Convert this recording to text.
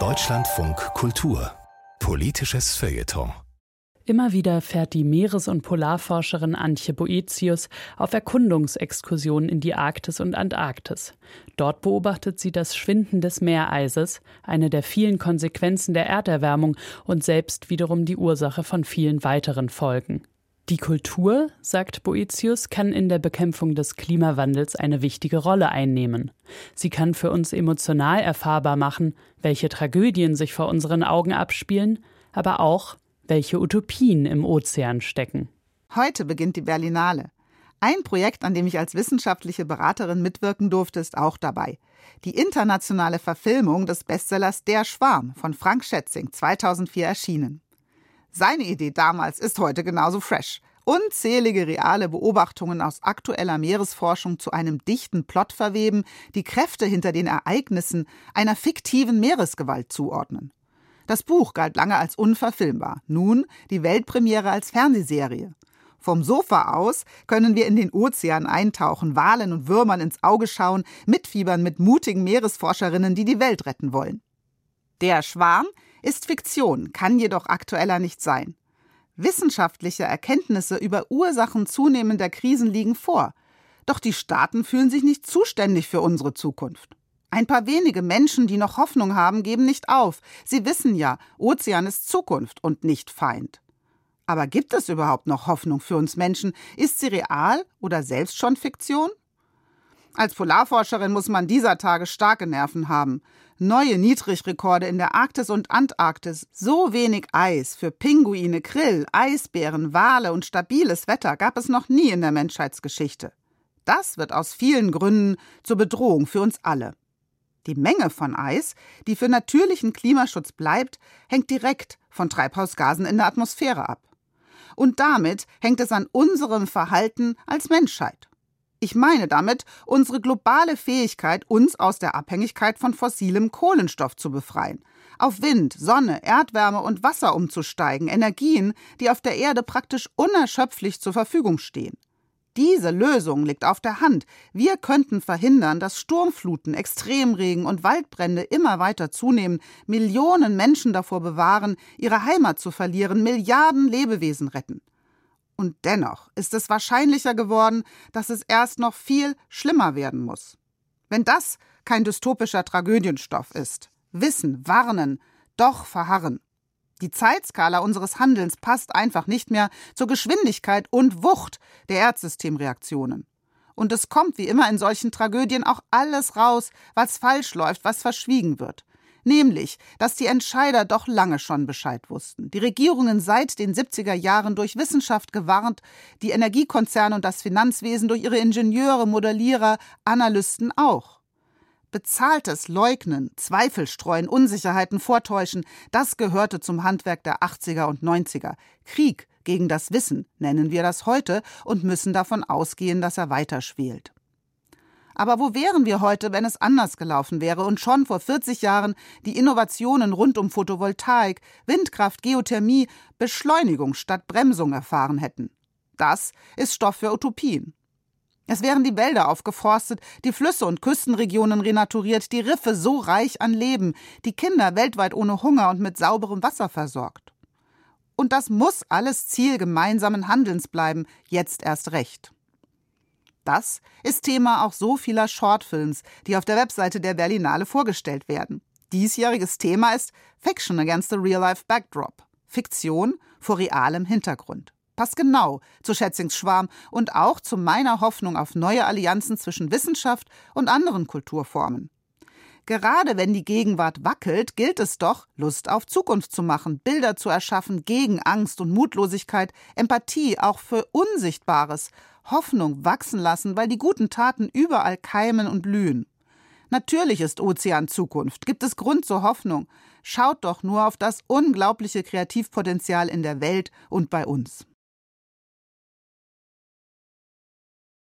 Deutschlandfunk Kultur Politisches Feuilleton Immer wieder fährt die Meeres- und Polarforscherin Antje Boetius auf Erkundungsexkursionen in die Arktis und Antarktis. Dort beobachtet sie das Schwinden des Meereises, eine der vielen Konsequenzen der Erderwärmung und selbst wiederum die Ursache von vielen weiteren Folgen. Die Kultur, sagt Boetius, kann in der Bekämpfung des Klimawandels eine wichtige Rolle einnehmen. Sie kann für uns emotional erfahrbar machen, welche Tragödien sich vor unseren Augen abspielen, aber auch, welche Utopien im Ozean stecken. Heute beginnt die Berlinale. Ein Projekt, an dem ich als wissenschaftliche Beraterin mitwirken durfte, ist auch dabei. Die internationale Verfilmung des Bestsellers Der Schwarm von Frank Schätzing, 2004 erschienen. Seine Idee damals ist heute genauso fresh. Unzählige reale Beobachtungen aus aktueller Meeresforschung zu einem dichten Plot verweben, die Kräfte hinter den Ereignissen einer fiktiven Meeresgewalt zuordnen. Das Buch galt lange als unverfilmbar, nun die Weltpremiere als Fernsehserie. Vom Sofa aus können wir in den Ozean eintauchen, Walen und Würmern ins Auge schauen, mitfiebern mit mutigen Meeresforscherinnen, die die Welt retten wollen. Der Schwarm ist Fiktion, kann jedoch aktueller nicht sein. Wissenschaftliche Erkenntnisse über Ursachen zunehmender Krisen liegen vor. Doch die Staaten fühlen sich nicht zuständig für unsere Zukunft. Ein paar wenige Menschen, die noch Hoffnung haben, geben nicht auf. Sie wissen ja, Ozean ist Zukunft und nicht Feind. Aber gibt es überhaupt noch Hoffnung für uns Menschen? Ist sie real oder selbst schon Fiktion? Als Polarforscherin muss man dieser Tage starke Nerven haben. Neue Niedrigrekorde in der Arktis und Antarktis, so wenig Eis für Pinguine, Krill, Eisbären, Wale und stabiles Wetter gab es noch nie in der Menschheitsgeschichte. Das wird aus vielen Gründen zur Bedrohung für uns alle. Die Menge von Eis, die für natürlichen Klimaschutz bleibt, hängt direkt von Treibhausgasen in der Atmosphäre ab. Und damit hängt es an unserem Verhalten als Menschheit. Ich meine damit unsere globale Fähigkeit, uns aus der Abhängigkeit von fossilem Kohlenstoff zu befreien, auf Wind, Sonne, Erdwärme und Wasser umzusteigen, Energien, die auf der Erde praktisch unerschöpflich zur Verfügung stehen. Diese Lösung liegt auf der Hand. Wir könnten verhindern, dass Sturmfluten, Extremregen und Waldbrände immer weiter zunehmen, Millionen Menschen davor bewahren, ihre Heimat zu verlieren, Milliarden Lebewesen retten. Und dennoch ist es wahrscheinlicher geworden, dass es erst noch viel schlimmer werden muss. Wenn das kein dystopischer Tragödienstoff ist, wissen, warnen, doch verharren. Die Zeitskala unseres Handelns passt einfach nicht mehr zur Geschwindigkeit und Wucht der Erdsystemreaktionen. Und es kommt wie immer in solchen Tragödien auch alles raus, was falsch läuft, was verschwiegen wird. Nämlich, dass die Entscheider doch lange schon Bescheid wussten. Die Regierungen seit den 70er Jahren durch Wissenschaft gewarnt, die Energiekonzerne und das Finanzwesen durch ihre Ingenieure, Modellierer, Analysten auch. Bezahltes Leugnen, Zweifel streuen, Unsicherheiten vortäuschen, das gehörte zum Handwerk der 80er und 90er. Krieg gegen das Wissen nennen wir das heute und müssen davon ausgehen, dass er weiter schwelt. Aber wo wären wir heute, wenn es anders gelaufen wäre und schon vor 40 Jahren die Innovationen rund um Photovoltaik, Windkraft, Geothermie Beschleunigung statt Bremsung erfahren hätten? Das ist Stoff für Utopien. Es wären die Wälder aufgeforstet, die Flüsse und Küstenregionen renaturiert, die Riffe so reich an Leben, die Kinder weltweit ohne Hunger und mit sauberem Wasser versorgt. Und das muss alles Ziel gemeinsamen Handelns bleiben, jetzt erst recht. Das ist Thema auch so vieler Shortfilms, die auf der Webseite der Berlinale vorgestellt werden. Diesjähriges Thema ist Fiction against the Real-Life Backdrop. Fiktion vor realem Hintergrund passt genau zu Schätzings Schwarm und auch zu meiner Hoffnung auf neue Allianzen zwischen Wissenschaft und anderen Kulturformen. Gerade wenn die Gegenwart wackelt, gilt es doch, Lust auf Zukunft zu machen, Bilder zu erschaffen gegen Angst und Mutlosigkeit, Empathie auch für Unsichtbares, Hoffnung wachsen lassen, weil die guten Taten überall keimen und blühen. Natürlich ist Ozean Zukunft, gibt es Grund zur Hoffnung. Schaut doch nur auf das unglaubliche Kreativpotenzial in der Welt und bei uns.